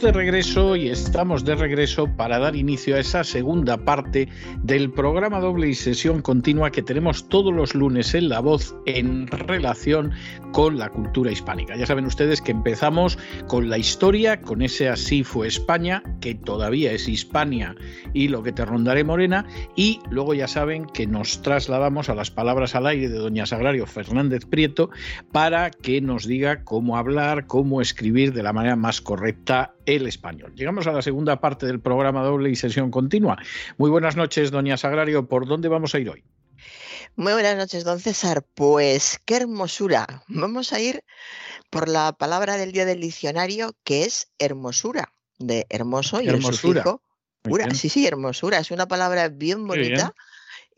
De regreso y estamos de regreso para dar inicio a esa segunda parte del programa doble y sesión continua que tenemos todos los lunes en La Voz en relación con la cultura hispánica. Ya saben ustedes que empezamos con la historia, con ese Así fue España, que todavía es Hispania y lo que te rondaré morena, y luego ya saben que nos trasladamos a las palabras al aire de doña Sagrario Fernández Prieto para que nos diga cómo hablar, cómo escribir de la manera más correcta el español. Llegamos a la segunda parte del programa doble y sesión continua. Muy buenas noches, doña Sagrario. ¿Por dónde vamos a ir hoy? Muy buenas noches, don César. Pues qué hermosura. Vamos a ir por la palabra del día del diccionario, que es hermosura, de hermoso y hermosura. el Sí, sí, hermosura. Es una palabra bien bonita.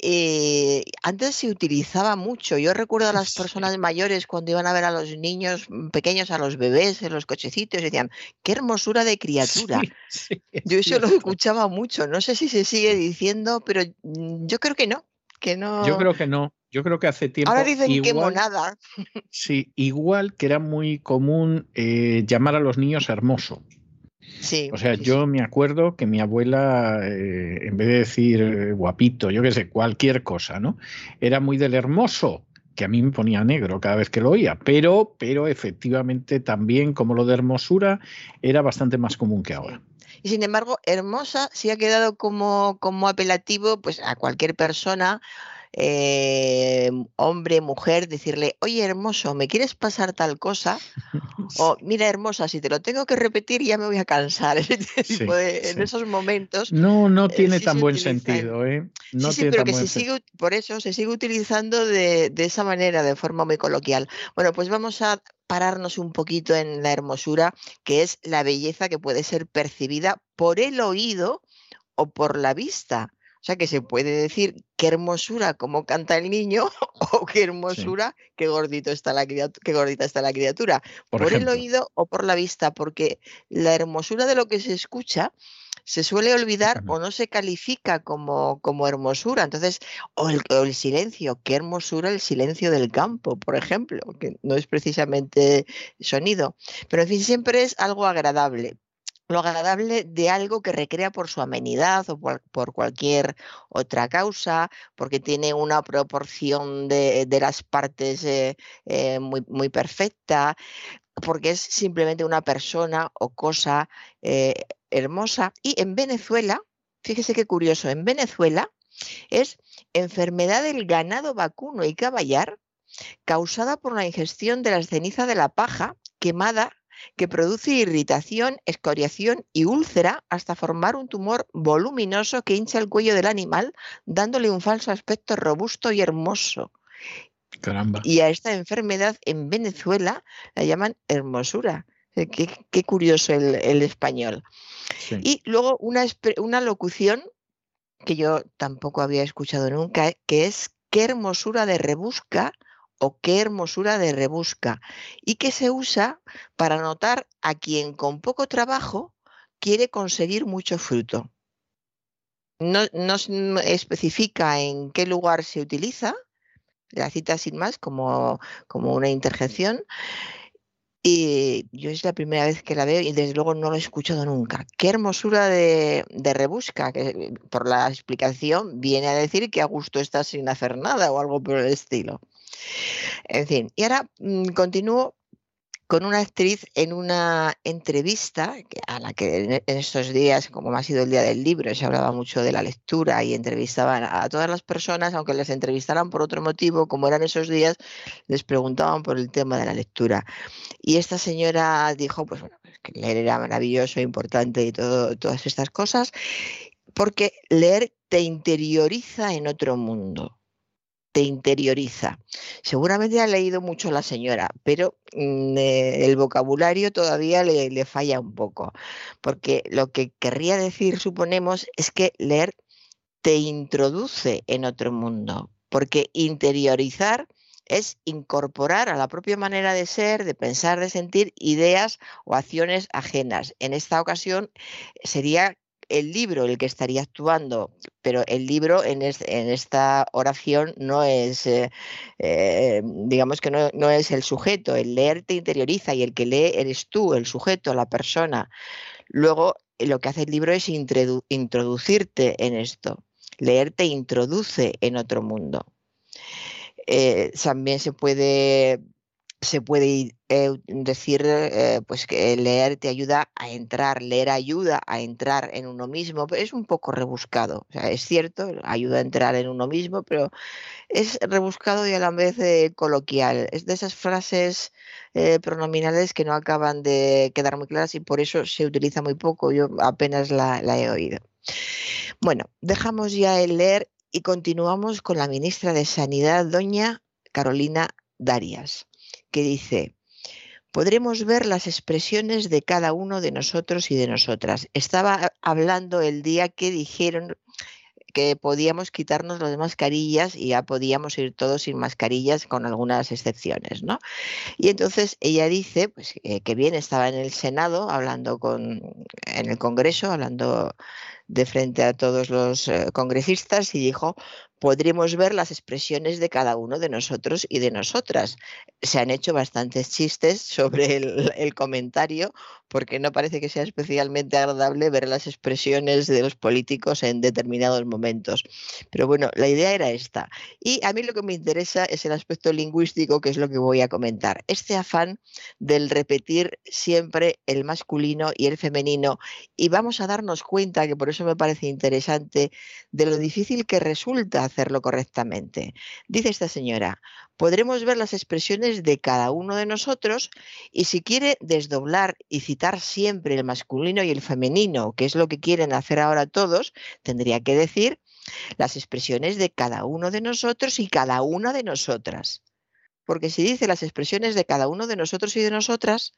Eh, antes se utilizaba mucho. Yo recuerdo a las personas mayores cuando iban a ver a los niños pequeños, a los bebés en los cochecitos, y decían, qué hermosura de criatura. yo eso lo escuchaba mucho. No sé si se sigue diciendo, pero mm, yo creo que no. Que no... Yo creo que no. Yo creo que hace tiempo. Ahora dicen igual, que monada. Sí, igual que era muy común eh, llamar a los niños hermoso o sea, yo me acuerdo que mi abuela, eh, en vez de decir eh, guapito, yo qué sé, cualquier cosa, ¿no? Era muy del hermoso, que a mí me ponía negro cada vez que lo oía, pero, pero efectivamente también, como lo de hermosura, era bastante más común que ahora. Y sin embargo, hermosa sí ha quedado como, como apelativo pues, a cualquier persona eh, hombre, mujer, decirle, oye hermoso, ¿me quieres pasar tal cosa? O mira hermosa, si te lo tengo que repetir ya me voy a cansar. en esos momentos. No, no eh, tiene tan buen sentido. ¿eh? No sí, pero que se sigue, por eso se sigue utilizando de, de esa manera, de forma muy coloquial. Bueno, pues vamos a pararnos un poquito en la hermosura, que es la belleza que puede ser percibida por el oído o por la vista. O sea que se puede decir qué hermosura como canta el niño o qué hermosura, qué gordito está la qué gordita está la criatura. Por, el oído o por la vista, porque la hermosura de lo que se escucha se suele olvidar o no se califica como, como hermosura. Entonces, o el, o el, silencio, qué hermosura el silencio del campo, por ejemplo, que no es precisamente sonido. Pero en fin, siempre es algo agradable lo agradable de algo que recrea por su amenidad o por, cualquier otra causa, porque tiene una proporción de, las partes eh, eh, muy, muy, perfecta, porque es simplemente una persona o cosa eh, hermosa. Y en Venezuela, fíjese qué curioso, en Venezuela es enfermedad del ganado vacuno y caballar causada por la ingestión de las cenizas de la paja quemada que produce irritación, escoriación y úlcera hasta formar un tumor voluminoso que hincha el cuello del animal, dándole un falso aspecto robusto y hermoso. Caramba. Y a esta enfermedad en Venezuela la llaman hermosura. Eh, qué, curioso el, español. Y luego una, una locución que yo tampoco había escuchado nunca, que es qué hermosura de rebusca o qué hermosura de rebusca y que se usa para notar a quien con poco trabajo quiere conseguir mucho fruto. No, no especifica en qué lugar se utiliza, la cita sin más como, como una interjección, y yo es la primera vez que la veo y desde luego no lo he escuchado nunca. Qué hermosura de, rebusca, que por la explicación viene a decir que a gusto está sin hacer nada o algo por el estilo. En fin, y ahora mm, continúo con una actriz en una entrevista a la que en estos días, como ha sido el día del libro, se hablaba mucho de la lectura y entrevistaban a todas las personas, aunque les entrevistaran por otro motivo, como eran esos días, les preguntaban por el tema de la lectura. Y esta señora dijo, pues bueno, pues que leer era maravilloso, importante y todo, todas estas cosas, porque leer te interioriza en otro mundo te interioriza. Seguramente ha leído mucho la señora, pero mm, eh, el vocabulario todavía le, le falla un poco, porque lo que querría decir, suponemos, es que leer te introduce en otro mundo, porque interiorizar es incorporar a la propia manera de ser, de pensar, de sentir ideas o acciones ajenas. En esta ocasión sería el libro el que estaría actuando, pero el libro en, esta oración no es, eh, eh, digamos que no, no, es el sujeto, el leer te interioriza y el que lee eres tú, el sujeto, la persona. Luego, lo que hace el libro es introducirte en esto. Leer te introduce en otro mundo. Eh, también se puede se puede eh, decir eh, pues que leer te ayuda a entrar, leer ayuda a entrar en uno mismo, pero es un poco rebuscado. es cierto, ayuda a entrar en uno mismo, pero es rebuscado y a la vez coloquial. Es de esas frases pronominales que no acaban de quedar muy claras y por eso se utiliza muy poco. Yo apenas la he oído. Bueno, dejamos ya el leer y continuamos con la ministra de Sanidad, doña Carolina Darias, que dice, podremos ver las expresiones de cada uno de nosotros y de nosotras. Estaba hablando el día que dijeron que podíamos quitarnos las mascarillas y ya podíamos ir todos sin mascarillas con algunas excepciones, ¿no? Y entonces ella dice, pues eh, que bien estaba en el Senado hablando con en el Congreso hablando de frente a todos los eh, congresistas y dijo, podremos ver las expresiones de cada uno de nosotros y de nosotras. Se han hecho bastantes chistes sobre el, comentario porque no parece que sea especialmente agradable ver las expresiones de los políticos en determinados momentos. Pero bueno, la idea era esta. Y a mí lo que me interesa es el aspecto lingüístico, que es lo que voy a comentar. Este afán del repetir siempre el masculino y el femenino. Y vamos a darnos cuenta, que por eso me parece interesante, de lo difícil que resulta hacerlo correctamente. Dice esta señora, podremos ver las expresiones de cada uno de nosotros y si quiere desdoblar y citar siempre el masculino y el femenino, que es lo que quieren hacer ahora todos, tendría que decir las expresiones de cada uno de nosotros y cada una de nosotras. Porque si dice las expresiones de cada uno de nosotros y de nosotras,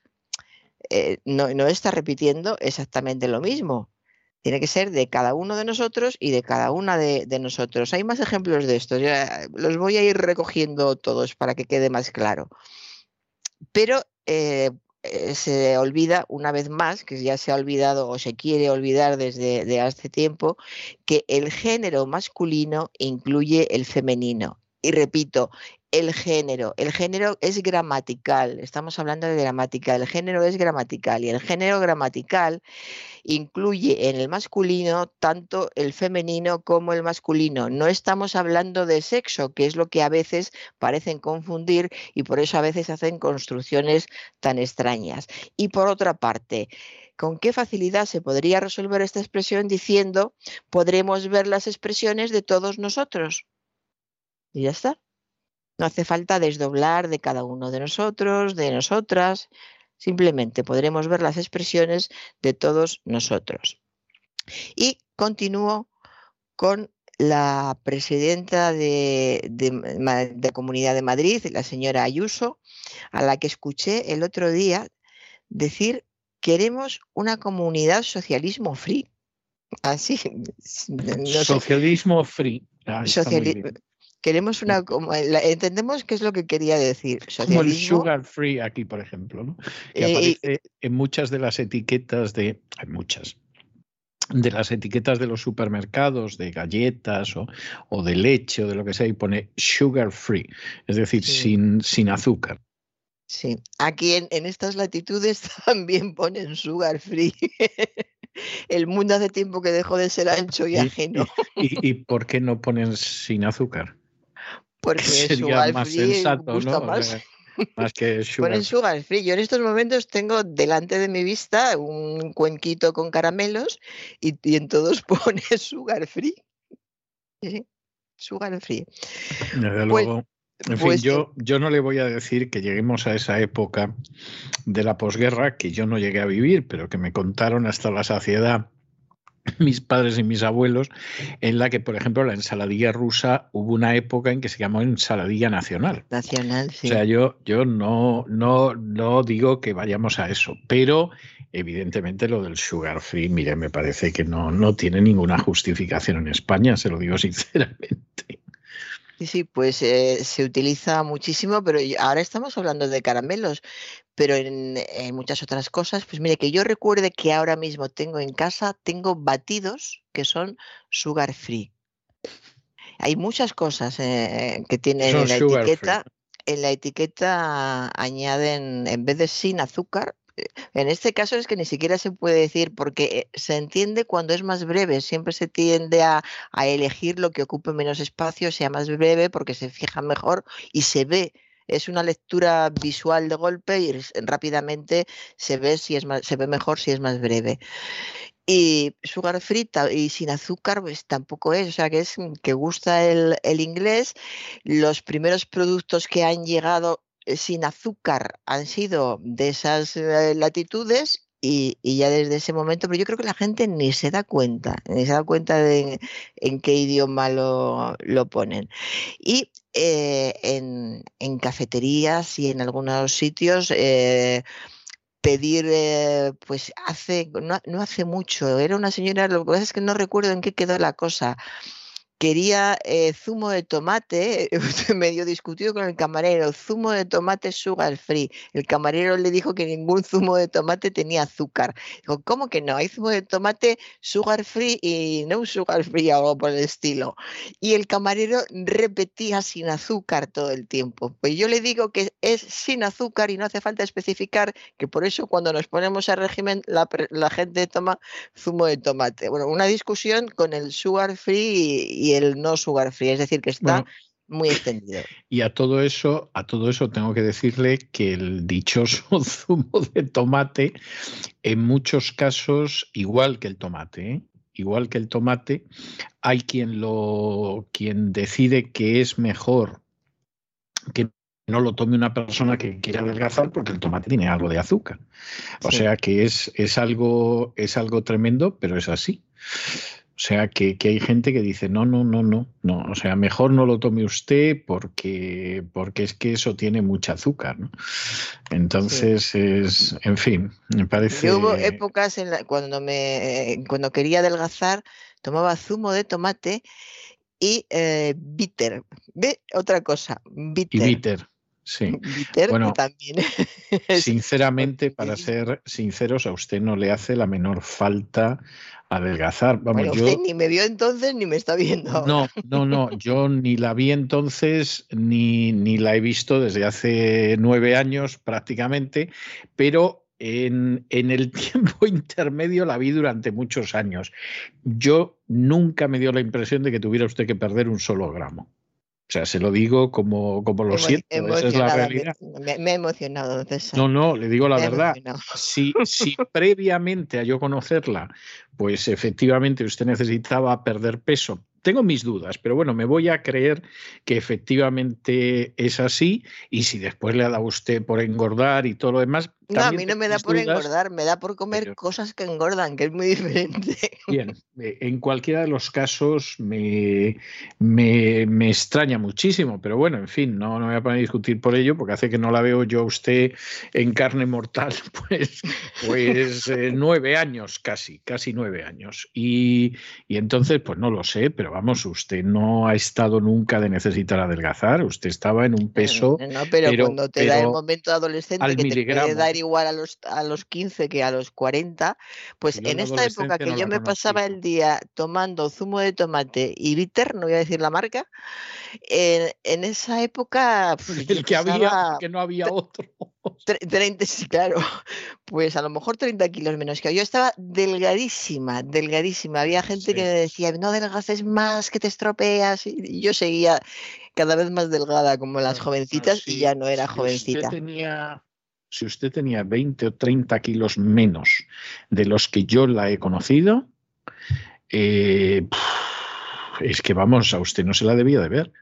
eh, no, no está repitiendo exactamente lo mismo tiene que ser de cada uno de nosotros y de cada una de, nosotros. Hay más ejemplos de esto, ya los voy a ir recogiendo todos para que quede más claro. Pero eh, eh, se olvida una vez más, que ya se ha olvidado o se quiere olvidar desde hace tiempo, que el género masculino incluye el femenino. Y repito, el género. El género es gramatical, estamos hablando de gramática, el género es gramatical y el género gramatical incluye en el masculino tanto el femenino como el masculino. No estamos hablando de sexo, que es lo que a veces parecen confundir y por eso a veces hacen construcciones tan extrañas. Y por otra parte, ¿con qué facilidad se podría resolver esta expresión diciendo podremos ver las expresiones de todos nosotros? Y ya está. No hace falta desdoblar de cada uno de nosotros, de nosotras, simplemente podremos ver las expresiones de todos nosotros. Y continúo con la presidenta de, de, Comunidad de Madrid, la señora Ayuso, a la que escuché el otro día decir queremos una comunidad socialismo free. Así. socialismo free. Ah, Queremos una. entendemos qué es lo que quería decir. Como el sugar free aquí, por ejemplo, ¿no? que eh, aparece en muchas de las etiquetas de. Hay muchas. De las etiquetas de los supermercados, de galletas o, de leche o de lo que sea, y pone sugar free, es decir, sin, sin azúcar. Sí, aquí en, en estas latitudes también ponen sugar free. El mundo hace tiempo que dejó de ser ancho y ajeno. y por qué no ponen sin azúcar? Porque sería más sensato, ¿no? Más. más que sugar. Ponen sugar free. Yo en estos momentos tengo delante de mi vista un cuenquito con caramelos y, en todos pone sugar free. Sí, sugar free. Desde pues, luego. En fin, pues yo, yo no le voy a decir que lleguemos a esa época de la posguerra que yo no llegué a vivir, pero que me contaron hasta la saciedad mis padres y mis abuelos, en la que, por ejemplo, la ensaladilla rusa hubo una época en que se llamó ensaladilla nacional. Nacional, sí. O sea, yo, yo no, no, no digo que vayamos a eso, pero evidentemente lo del sugar free, mire, me parece que no, no tiene ninguna justificación en España, se lo digo sinceramente. Sí, sí, pues eh, se utiliza muchísimo, pero ahora estamos hablando de caramelos, pero en, muchas otras cosas, pues mire, que yo recuerde que ahora mismo tengo en casa, tengo batidos que son sugar free. Hay muchas cosas eh, que tienen en la etiqueta. En la etiqueta añaden, en vez de sin azúcar, en este caso es que ni siquiera se puede decir porque eh, se entiende cuando es más breve, siempre se tiende a, elegir lo que ocupe menos espacio, sea más breve porque se fija mejor y se ve es una lectura visual de golpe y rápidamente se ve si es más, se ve mejor si es más breve. Y sugar frita y sin azúcar, pues tampoco es, o sea que es que gusta el, inglés. Los primeros productos que han llegado sin azúcar han sido de esas eh, latitudes y, ya desde ese momento, pero yo creo que la gente ni se da cuenta, ni se da cuenta de en, qué idioma lo, ponen. Y eh, en, cafeterías y en algunos sitios pedir, pues hace, no, no, hace mucho, era una señora, lo que pasa es que no recuerdo en qué quedó la cosa, quería eh, zumo de tomate, medio discutido con el camarero, zumo de tomate sugar free. El camarero le dijo que ningún zumo de tomate tenía azúcar. Dijo, ¿cómo que no? Hay zumo de tomate sugar free y no sugar free algo por el estilo. Y el camarero repetía sin azúcar todo el tiempo. Pues yo le digo que es sin azúcar y no hace falta especificar que por eso cuando nos ponemos a régimen la, la gente toma zumo de tomate. Bueno, una discusión con el sugar free y el no sugar free, es decir, que está muy extendido. Y a todo eso, a todo eso tengo que decirle que el dichoso zumo de tomate, en muchos casos, igual que el tomate, ¿eh? igual que el tomate, hay quien lo, quien decide que es mejor que no lo tome una persona que quiera adelgazar porque el tomate tiene algo de azúcar. O sea que es, es, algo, es algo tremendo, pero es así. O sea, que, hay gente que dice, no, no, no, no, no, o sea, mejor no lo tome usted porque, porque es que eso tiene mucho azúcar, ¿no? Entonces, es, en fin, me parece... hubo épocas en la, cuando, me, cuando quería adelgazar, tomaba zumo de tomate y eh, bitter. Ve otra cosa, bitter. Y bitter. Sí. Bueno, también. sinceramente, para ser sinceros, a usted no le hace la menor falta adelgazar. Vamos, bueno, usted ni me vio entonces ni me está viendo. No, no, no, yo ni la vi entonces ni, ni la he visto desde hace nueve años prácticamente, pero en, en, el tiempo intermedio la vi durante muchos años. Yo nunca me dio la impresión de que tuviera usted que perder un solo gramo. O sea, se lo digo como, como lo siento, esa es la realidad. Me, me he emocionado. No, no, le digo la verdad. Si, si previamente a yo conocerla, pues efectivamente usted necesitaba perder peso tengo mis dudas, pero bueno, me voy a creer que efectivamente es así y si después le ha dado a usted por engordar y todo lo demás. No, a mí no me da por engordar, me da por comer cosas que engordan, que es muy diferente. Bien, en cualquiera de los casos me, me, me extraña muchísimo, pero bueno, en fin, no, no me voy a poner a discutir por ello porque hace que no la veo yo a usted en carne mortal, pues, pues eh, nueve años casi, casi nueve años. Y, y entonces, pues no lo sé, pero vamos, usted no ha estado nunca de necesitar adelgazar, usted estaba en un peso. No, pero, cuando te da el momento adolescente que te puede dar igual a los, a los 15 que a los 40, pues en esta época que yo me pasaba el día tomando zumo de tomate y bitter, no voy a decir la marca, en, esa época. el que había, que no había otro. 30, sí, claro, pues a lo mejor 30 kilos menos que yo. estaba delgadísima, delgadísima. Había gente que me decía, no adelgaces más, que te estropeas. Y yo seguía cada vez más delgada como las jovencitas y ya no era jovencita. Usted tenía, si usted tenía 20 o 30 kilos menos de los que yo la he conocido, eh, es que vamos, a usted no se la debía de ver.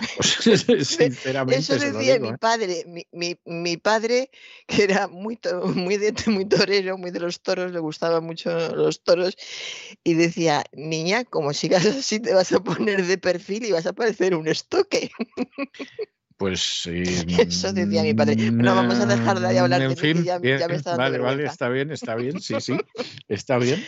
sinceramente. Eso decía mi ¿eh? padre. Mi, padre, que era muy, muy, muy torero, muy de los toros, le gustaban mucho los toros, y decía, niña, como sigas así, te vas a poner de perfil y vas a parecer un estoque. Pues eso decía mi padre. No vamos a dejar de hablar en de fin, ya, me está Vale, vale, está bien, está bien, sí, sí, está bien.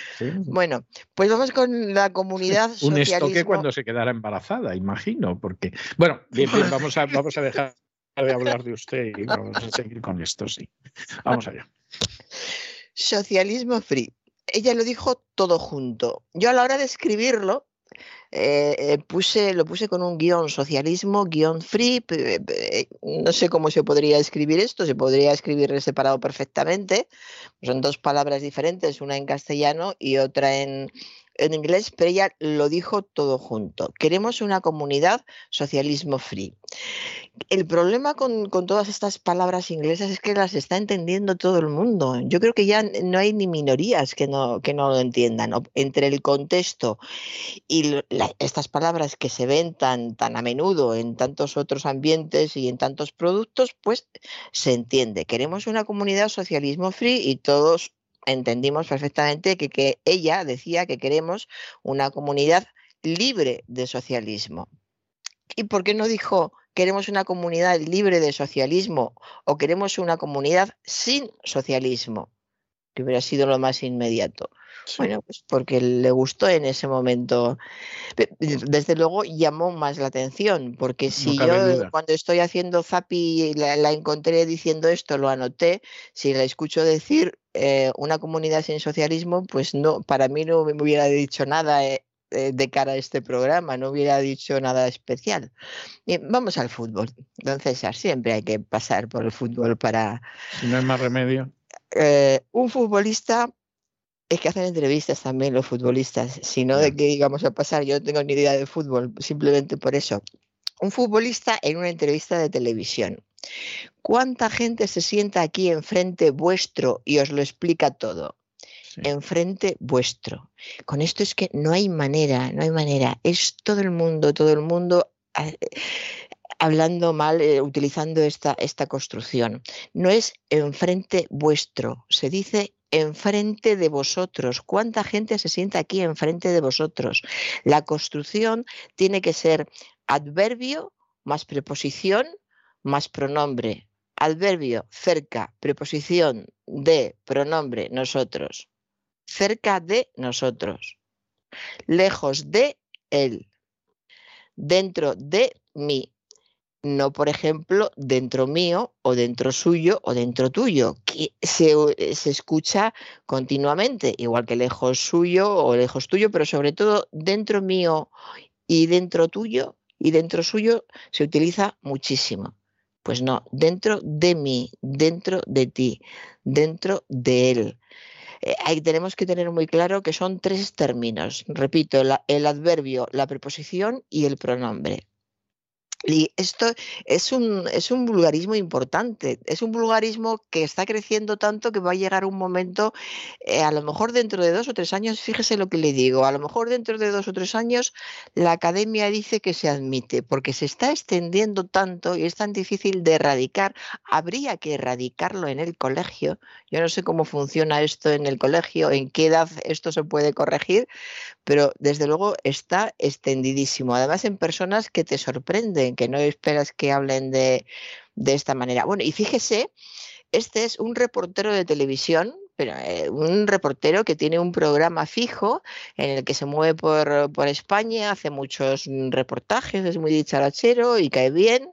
Bueno, pues vamos con la comunidad Un estoque cuando se quedara embarazada, imagino, porque bueno, bien, bien, vamos a, vamos a dejar de hablar de usted y vamos a seguir con esto, sí. Vamos allá. Socialismo free. Ella lo dijo todo junto. Yo a la hora de escribirlo eh, eh, puse, lo puse con un guion socialismo, guion free, no sé cómo se podría escribir esto, se podría escribir separado perfectamente, son dos palabras diferentes, una en castellano y otra en, en inglés, pero ella lo dijo todo junto. Queremos una comunidad socialismo free. El problema con, todas estas palabras inglesas es que las está entendiendo todo el mundo. Yo creo que ya no hay ni minorías que no, lo entiendan. Entre el contexto y estas palabras que se ven tan a menudo en tantos otros ambientes y en tantos productos, pues se entiende. Queremos una comunidad socialismo free y todos entendimos perfectamente que, que ella decía que queremos una comunidad libre de socialismo. ¿Y por qué no dijo queremos una comunidad libre de socialismo o queremos una comunidad sin socialismo? Que hubiera sido lo más inmediato. Bueno, pues porque le gustó en ese momento. Desde luego llamó más la atención, porque si yo cuando estoy haciendo Zapi la, la, encontré diciendo esto, lo anoté, si la escucho decir eh, una comunidad sin socialismo, pues no, para mí no me hubiera dicho nada eh, eh, de cara a este programa, no hubiera dicho nada especial. vamos al fútbol. Don César, siempre hay que pasar por el fútbol para... Si no hay más remedio. un futbolista es que hacen entrevistas también los futbolistas, si no de qué íbamos a pasar, yo no tengo ni idea de fútbol, simplemente por eso. Un futbolista en una entrevista de televisión. ¿Cuánta gente se sienta aquí enfrente vuestro y os lo explica todo? Enfrente vuestro. Con esto es que no hay manera, no hay manera. Es todo el mundo, todo el mundo ah, hablando mal, eh, utilizando esta, esta construcción. No es enfrente vuestro, se dice enfrente de vosotros. ¿Cuánta gente se sienta aquí enfrente de vosotros? La construcción tiene que ser adverbio más preposición más pronombre. Adverbio cerca, preposición de, pronombre nosotros. Cerca de nosotros. Lejos de él. Dentro de mí no, por ejemplo, dentro mío o dentro suyo o dentro tuyo, que se, se, escucha continuamente, igual que lejos suyo o lejos tuyo, pero sobre todo dentro mío y dentro tuyo y dentro suyo se utiliza muchísimo. Pues no, dentro de mí, dentro de ti, dentro de él. Eh, ahí tenemos que tener muy claro que son tres términos. Repito, el adverbio, la preposición y el pronombre. Y esto es un, es un vulgarismo importante, es un vulgarismo que está creciendo tanto que va a llegar un momento, eh, a lo mejor dentro de dos o tres años, fíjese lo que le digo, a lo mejor dentro de dos o tres años la academia dice que se admite, porque se está extendiendo tanto y es tan difícil de erradicar, habría que erradicarlo en el colegio, yo no sé cómo funciona esto en el colegio, en qué edad esto se puede corregir, pero desde luego está extendidísimo, además en personas que te sorprenden que no esperas que hablen de, esta manera. Bueno, y fíjese, este es un reportero de televisión pero eh, un reportero que tiene un programa fijo en el que se mueve por, España, hace muchos reportajes, es muy dicharachero y cae bien.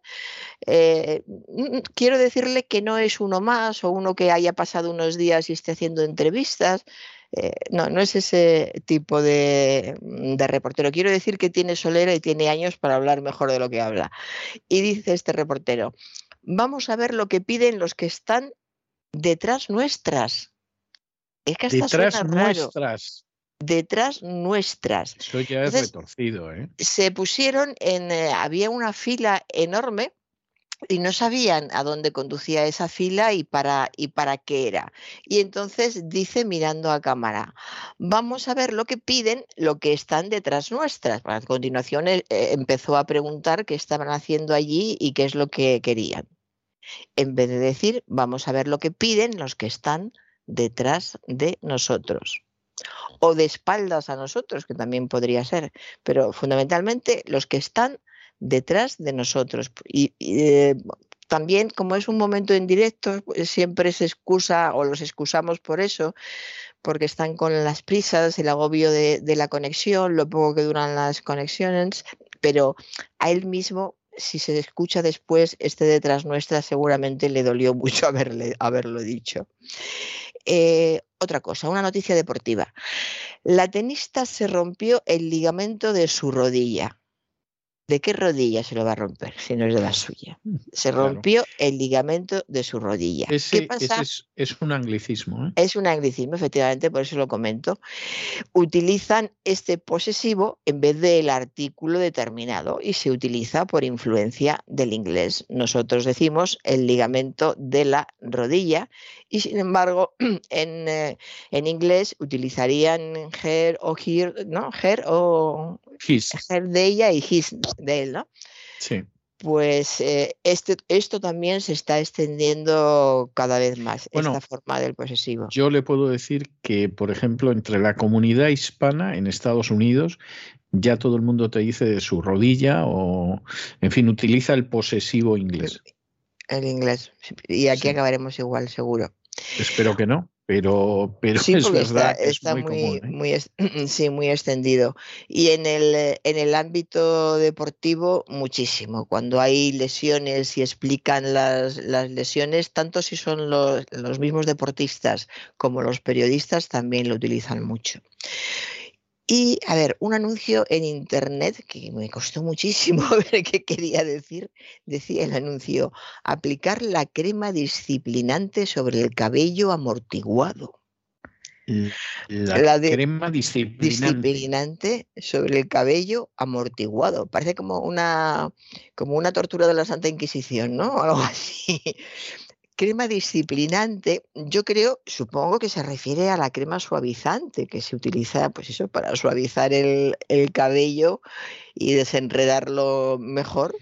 Eh, mm, quiero decirle que no es uno más o uno que haya pasado unos días y esté haciendo entrevistas. Eh, no, no es ese tipo de, de, reportero. Quiero decir que tiene solera y tiene años para hablar mejor de lo que habla. Y dice este reportero, vamos a ver lo que piden los que están detrás nuestras. Es que hasta detrás nuestras. Detrás nuestras. Eso ya es retorcido, ¿eh? Se pusieron en. Eh, había una fila enorme y no sabían a dónde conducía esa fila y para, y para qué era. Y entonces dice mirando a cámara, vamos a ver lo que piden, lo que están detrás nuestras. A continuación eh, empezó a preguntar qué estaban haciendo allí y qué es lo que querían. En vez de decir, vamos a ver lo que piden los que están detrás de nosotros. O de espaldas a nosotros, que también podría ser, pero fundamentalmente los que están detrás de nosotros. Y, eh, también, como es un momento en directo, pues, siempre se excusa o los excusamos por eso, porque están con las prisas, el agobio de, la conexión, lo poco que duran las conexiones, pero a él mismo si se escucha después, este detrás nuestra seguramente le dolió mucho haberle, haberlo dicho. Eh, otra cosa, una noticia deportiva. La tenista se rompió el ligamento de su rodilla. ¿De qué rodilla se lo va a romper si no es de la suya? Mm, se rompió el ligamento de su rodilla. ¿Qué pasa? es, un anglicismo. ¿eh? Es un anglicismo, efectivamente, por eso lo comento. Utilizan este posesivo en vez del artículo determinado y se utiliza por influencia del inglés. Nosotros decimos el ligamento de la rodilla y sin embargo en, eh, en inglés utilizarían her o here, ¿no? Her o his. De ella y his de él, ¿no? Sí. Pues eh, este, esto también se está extendiendo cada vez más, esta forma del posesivo. Yo le puedo decir que, por ejemplo, entre la comunidad hispana en Estados Unidos, ya todo el mundo te dice de su rodilla o, en fin, utiliza el posesivo inglés. El inglés. Y aquí acabaremos igual, seguro. Espero que no, pero, pero es verdad. Está, muy, muy, ¿eh? sí, muy extendido. Y en el, en el ámbito deportivo, muchísimo. Cuando hay lesiones y explican las, las lesiones, tanto si son los, los mismos deportistas como los periodistas, también lo utilizan mucho. Y, a ver, un anuncio en Internet que me costó muchísimo ver qué quería decir. Decía el anuncio, aplicar la crema disciplinante sobre el cabello amortiguado. La, crema disciplinante. disciplinante. sobre el cabello amortiguado. Parece como una, como una tortura de la Santa Inquisición, ¿no? Algo así crema disciplinante, yo creo, supongo que se refiere a la crema suavizante que se utiliza, pues eso, para suavizar el, cabello y desenredarlo mejor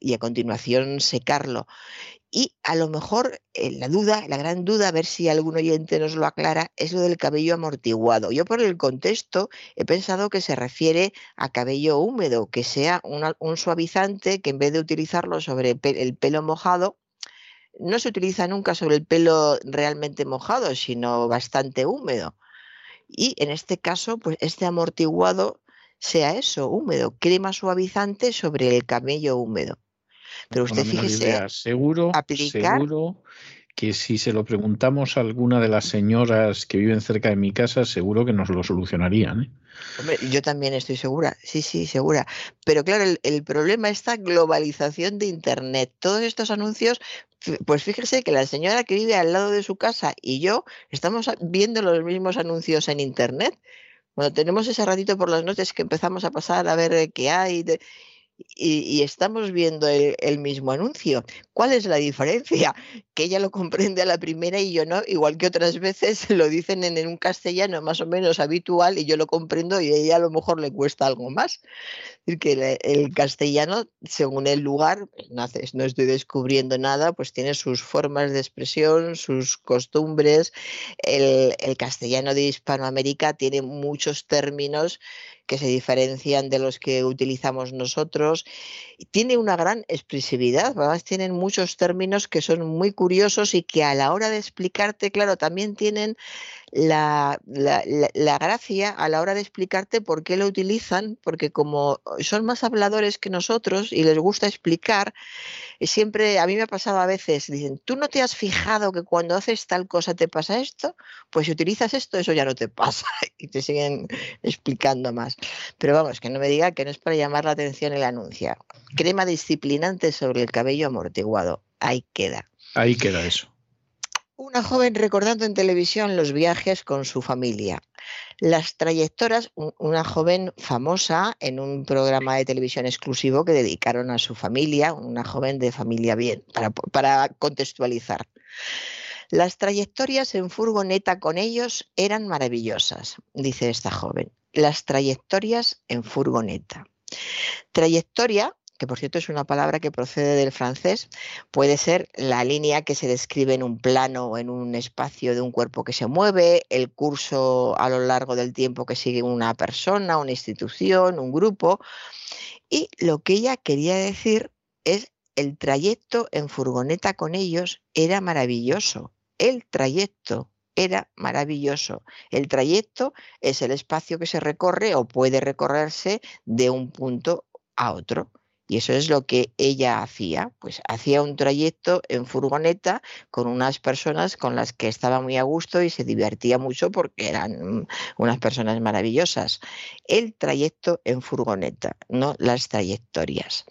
y a continuación secarlo. Y a lo mejor eh, la duda, la gran duda, a ver si algún oyente nos lo aclara, es lo del cabello amortiguado. Yo por el contexto he pensado que se refiere a cabello húmedo, que sea un suavizante que en vez de utilizarlo sobre el pelo mojado, no se utiliza nunca sobre el pelo realmente mojado, sino bastante húmedo. Y en este caso, pues este amortiguado sea eso, húmedo, crema suavizante sobre el cabello húmedo. Pero usted fíjese, seguro, seguro que si se lo preguntamos a alguna de las señoras que viven cerca de mi casa, seguro que nos lo solucionarían. ¿eh? Hombre, yo también estoy segura, sí, sí, segura. Pero claro, el, el, problema es esta globalización de Internet. Todos estos anuncios, pues fíjese que la señora que vive al lado de su casa y yo estamos viendo los mismos anuncios en Internet. Cuando tenemos ese ratito por las noches que empezamos a pasar a ver qué hay, y, estamos viendo el, mismo anuncio. ¿Cuál es la diferencia? Que ella lo comprende a la primera y yo no, igual que otras veces lo dicen en, un castellano más o menos habitual y yo lo comprendo y a ella a lo mejor le cuesta algo más. Es que el, castellano, según el lugar, no, no estoy descubriendo nada, pues tiene sus formas de expresión, sus costumbres. El, el castellano de Hispanoamérica tiene muchos términos que se diferencian de los que utilizamos nosotros. Tiene una gran expresividad, además tienen muchos términos que son muy curiosos y que a la hora de explicarte, claro, también tienen la, la, gracia a la hora de explicarte por qué lo utilizan, porque como son más habladores que nosotros y les gusta explicar, eh, siempre a mí me ha pasado a veces, dicen, ¿tú no te has fijado que cuando haces tal cosa te pasa esto? Pues si utilizas esto, eso ya no te pasa y te siguen explicando más. Pero vamos, que no me diga que no es para llamar la atención el anuncio. Crema disciplinante sobre el cabello amortiguado. Ahí queda. Ahí queda eso. Una joven recordando en televisión los viajes con su familia. Las trayectorias, una joven famosa en un programa de televisión exclusivo que dedicaron a su familia, una joven de familia bien, para, para contextualizar. Las trayectorias en furgoneta con ellos eran maravillosas, dice esta joven. Las trayectorias en furgoneta. Trayectoria que por cierto es una palabra que procede del francés, puede ser la línea que se describe en un plano o en un espacio de un cuerpo que se mueve, el curso a lo largo del tiempo que sigue una persona, una institución, un grupo. Y lo que ella quería decir es el trayecto en furgoneta con ellos era maravilloso. El trayecto era maravilloso. El trayecto es el espacio que se recorre o puede recorrerse de un punto a otro. Y eso es lo que ella hacía, pues hacía un trayecto en furgoneta con unas personas con las que estaba muy a gusto y se divertía mucho porque eran unas personas maravillosas. El trayecto en furgoneta, no las trayectorias.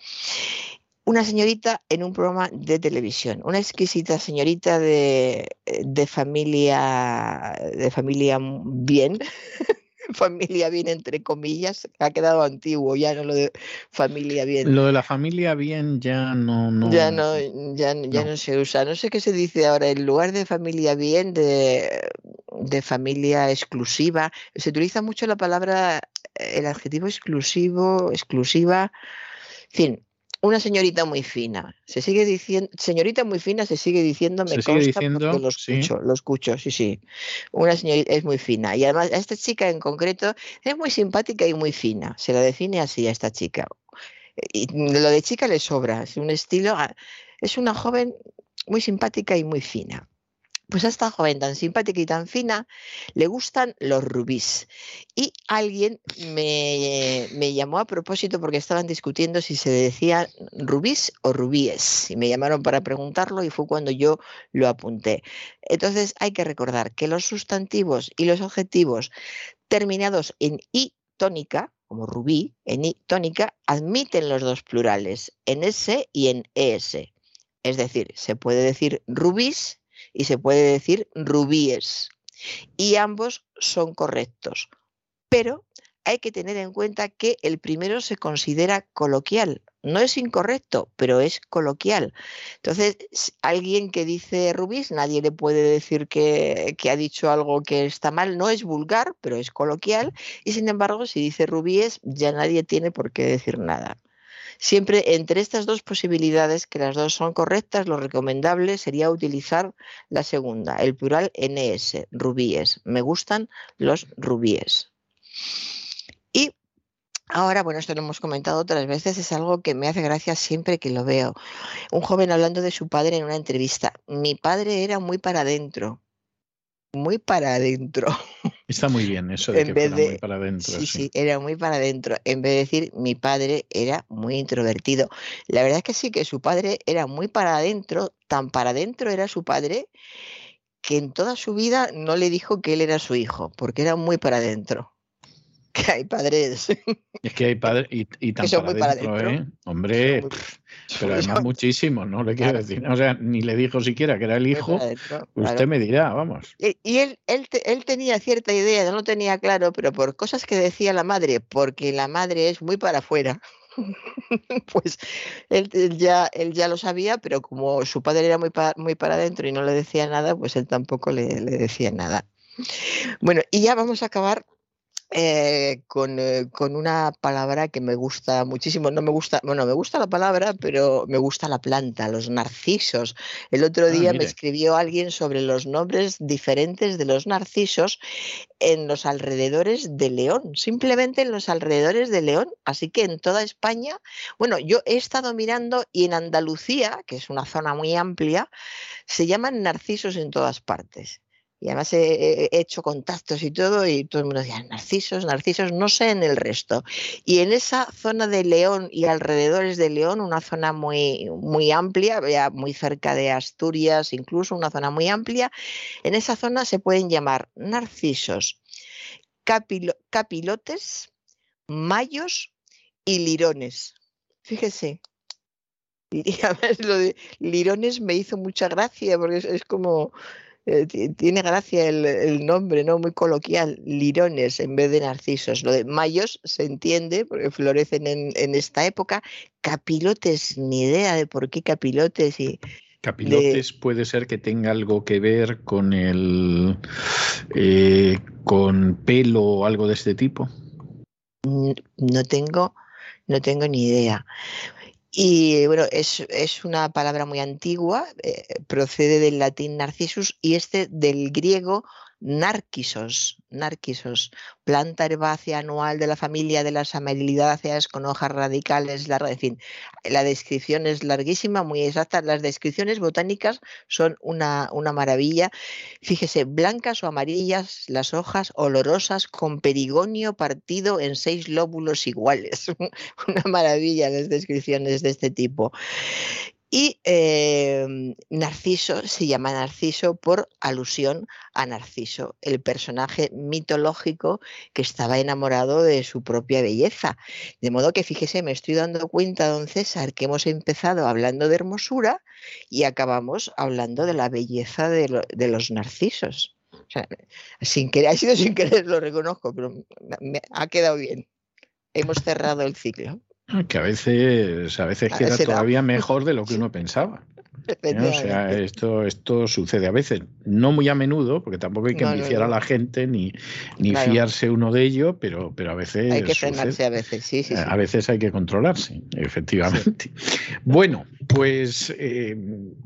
Una señorita en un programa de televisión, una exquisita señorita de, de familia de familia bien, familia bien entre comillas, ha quedado antiguo, ya no lo de familia bien. Lo de la familia bien ya no, no ya no, ya, ya no. se usa. No sé qué se dice ahora, en lugar de familia bien, de, de familia exclusiva, se utiliza mucho la palabra, el adjetivo exclusivo, exclusiva, en fin, una señorita muy fina. Se sigue diciendo, señorita muy fina se sigue diciendo, me consta diciendo, porque lo escucho, lo escucho, sí, sí. Una señorita es muy fina. Y además, a esta chica en concreto es muy simpática y muy fina. Se la define así a esta chica. Y lo de chica le sobra, es un estilo, ah, es una joven muy simpática y muy fina. Pues a esta joven tan simpática y tan fina le gustan los rubíes. Y alguien me, llamó a propósito porque estaban discutiendo si se decía rubíes o rubíes. Y me llamaron para preguntarlo y fue cuando yo lo apunté. Entonces hay que recordar que los sustantivos y los adjetivos terminados en i tónica, como rubí, en i tónica, admiten los dos plurales, en s y en es. Es decir, se puede decir rubís y se puede decir rubíes. Y ambos son correctos. Pero hay que tener en cuenta que el primero se considera coloquial. No es incorrecto, pero es coloquial. Entonces, alguien que dice rubís, nadie le puede decir que, que, ha dicho algo que está mal. No es vulgar, pero es coloquial. Y sin embargo, si dice rubíes, ya nadie tiene por qué decir nada. Siempre entre estas dos posibilidades, que las dos son correctas, lo recomendable sería utilizar la segunda, el plural NS, rubíes. Me gustan los rubíes. Y Ahora, bueno, esto lo hemos comentado otras veces, es algo que me hace gracia siempre que lo veo. Un joven hablando de su padre en una entrevista. Mi padre era muy para adentro muy para adentro. Está muy bien eso de que muy para adentro. Sí, sí, era muy para adentro. En vez de decir mi padre era muy introvertido. La verdad es que sí, que su padre era muy para adentro, tan para adentro era su padre que en toda su vida no le dijo que él era su hijo, porque era muy para adentro. Que hay padres. Es que hay padres y, y tan para, adentro, ¿eh? Hombre, pero además muchísimo, ¿no? Le quiero decir. O sea, ni le dijo siquiera que era el hijo. Usted me dirá, vamos. Y, él, él, él, tenía cierta idea, no lo tenía claro, pero por cosas que decía la madre, porque la madre es muy para afuera. pues él, ya, él ya lo sabía, pero como su padre era muy, muy para adentro y no le decía nada, pues él tampoco le, le decía nada. Bueno, y ya vamos a acabar eh, con, eh, con, una palabra que me gusta muchísimo. No me gusta, bueno, me gusta la palabra, pero me gusta la planta, los narcisos. El otro ah, día me escribió alguien sobre los nombres diferentes de los narcisos en los alrededores de León, simplemente en los alrededores de León. Así que en toda España, bueno, yo he estado mirando y en Andalucía, que es una zona muy amplia, se llaman narcisos en todas partes y además he, hecho contactos y todo, y todo el mundo decía, narcisos, narcisos, no sé en el resto. Y en esa zona de León y alrededores de León, una zona muy, muy amplia, muy cerca de Asturias, incluso una zona muy amplia, en esa zona se pueden llamar narcisos, capilotes, mayos y lirones. Fíjese. Y además lo de lirones me hizo mucha gracia porque es como eh, tiene gracia el, nombre, ¿no? Muy coloquial, lirones en vez de narcisos. Lo de mayos se entiende porque florecen en, esta época. Capilotes, ni idea de por qué capilotes y. Capilotes puede ser que tenga algo que ver con el eh, con pelo o algo de este tipo. No tengo, no tengo ni idea. Y bueno, es, una palabra muy antigua, eh, procede del latín narcissus y este del griego Narquisos, Narquisos, planta herbácea anual de la familia de las amelidáceas con hojas radicales, largas, en fin, la descripción es larguísima, muy exacta. Las descripciones botánicas son una, una maravilla. Fíjese, blancas o amarillas las hojas, olorosas, con perigonio partido en seis lóbulos iguales. una maravilla las descripciones de este tipo. Y em, Narciso se llama Narciso por alusión a Narciso, el personaje mitológico que estaba enamorado de su propia belleza. De modo que fíjese, me estoy dando cuenta, don César, que hemos empezado hablando de hermosura y acabamos hablando de la belleza de, los narcisos. sin querer, ha sido sin querer, lo reconozco, pero me ha quedado bien. Hemos cerrado el ciclo. Que a veces, a veces queda todavía mejor de lo que uno pensaba. O sea, esto, esto sucede a veces, no muy a menudo, porque tampoco hay que no, a la gente ni, ni fiarse uno de ello, pero, pero a veces. Hay que frenarse a veces, sí, sí, A veces hay que controlarse, efectivamente. Bueno, pues eh,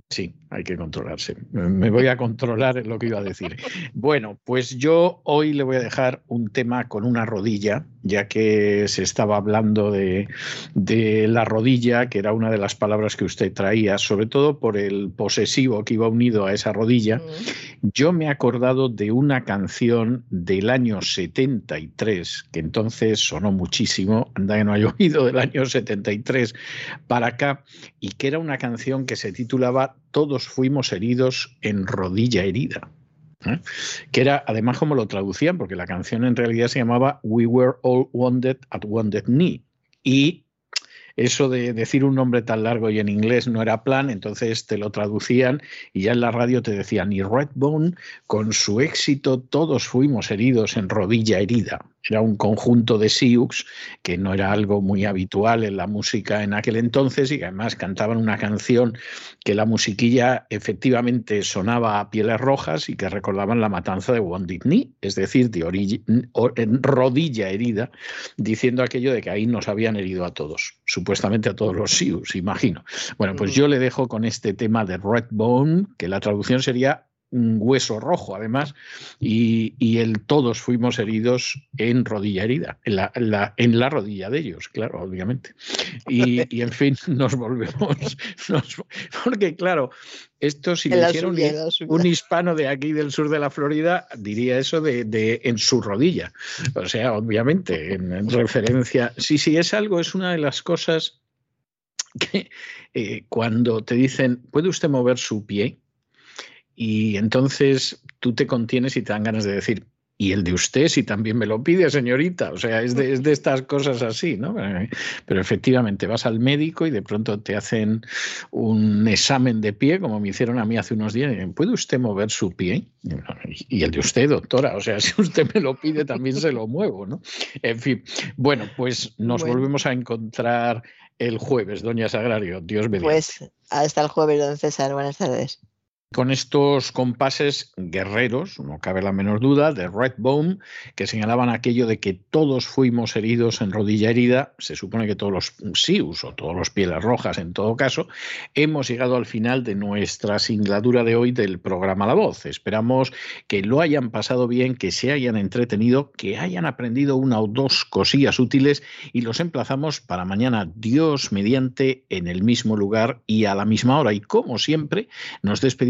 sí, hay que controlarse. Me voy a controlar lo que iba a decir. Bueno, pues yo hoy le voy a dejar un tema con una rodilla, ya que se estaba hablando de, de la rodilla, que era una de las palabras que usted traía, sobre todo por el posesivo que iba unido a esa rodilla. Yo me he acordado de una canción del año 73, que entonces sonó muchísimo, anda que no ha oído del año 73 para acá, y que era una canción que se titulaba Todos fuimos heridos en rodilla herida. ¿eh? que era además como lo traducían, porque la canción en realidad se llamaba We Were All Wounded at Wounded Knee. Y eso de decir un nombre tan largo y en inglés no era plan, entonces te lo traducían y ya en la radio te decían, y Redbone, con su éxito todos fuimos heridos en rodilla herida. Era un conjunto de Sioux que no era algo muy habitual en la música en aquel entonces y que además cantaban una canción que la musiquilla efectivamente sonaba a pieles rojas y que recordaban la matanza de Wounded Knee, es decir, de rodilla herida, diciendo aquello de que ahí nos habían herido a todos, supuestamente a todos los Sioux, imagino. Bueno, pues yo le dejo con este tema de Red Bone, que la traducción sería un hueso rojo, además, y, el todos fuimos heridos en rodilla herida, en la, en la, rodilla de ellos, claro, obviamente. Y, en fin, nos volvemos, porque claro, esto si le hiciera un, hispano de aquí del sur de la Florida, diría eso de, en su rodilla. O sea, obviamente, en, referencia, sí, sí, es algo, es una de las cosas que eh, cuando te dicen, ¿puede usted mover su pie? Y entonces tú te contienes y te dan ganas de decir, y el de usted si también me lo pide, señorita. O sea, es de, estas cosas así, ¿no? Pero efectivamente vas al médico y de pronto te hacen un examen de pie, como me hicieron a mí hace unos días. ¿Puede usted mover su pie? Y el de usted, doctora. O sea, si usted me lo pide, también se lo muevo, ¿no? En fin. Bueno, pues nos volvemos a encontrar el jueves, doña Sagrario. Dios mediante. Pues hasta el jueves, don César. Buenas tardes con estos compases guerreros, no cabe la menor duda, de Red Bone, que señalaban aquello de que todos fuimos heridos en rodilla herida, se supone que todos los Sius o todos los pieles rojas en todo caso, hemos llegado al final de nuestra singladura de hoy del programa La Voz. Esperamos que lo hayan pasado bien, que se hayan entretenido, que hayan aprendido una o dos cosillas útiles y los emplazamos para mañana, Dios mediante, en el mismo lugar y a la misma hora. Y como siempre, nos